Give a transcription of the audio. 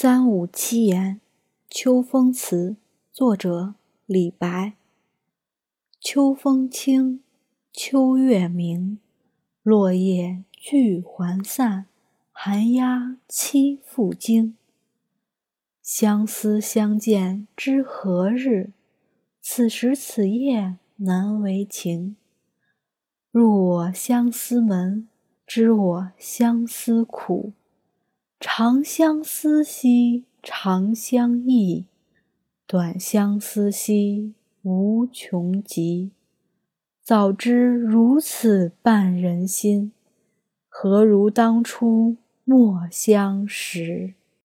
三五七言·秋风词，作者李白。秋风清，秋月明，落叶聚还散，寒鸦栖复惊。相思相见知何日？此时此夜难为情。入我相思门，知我相思苦。长相思兮长相忆，短相思兮无穷极。早知如此绊人心，何如当初莫相识。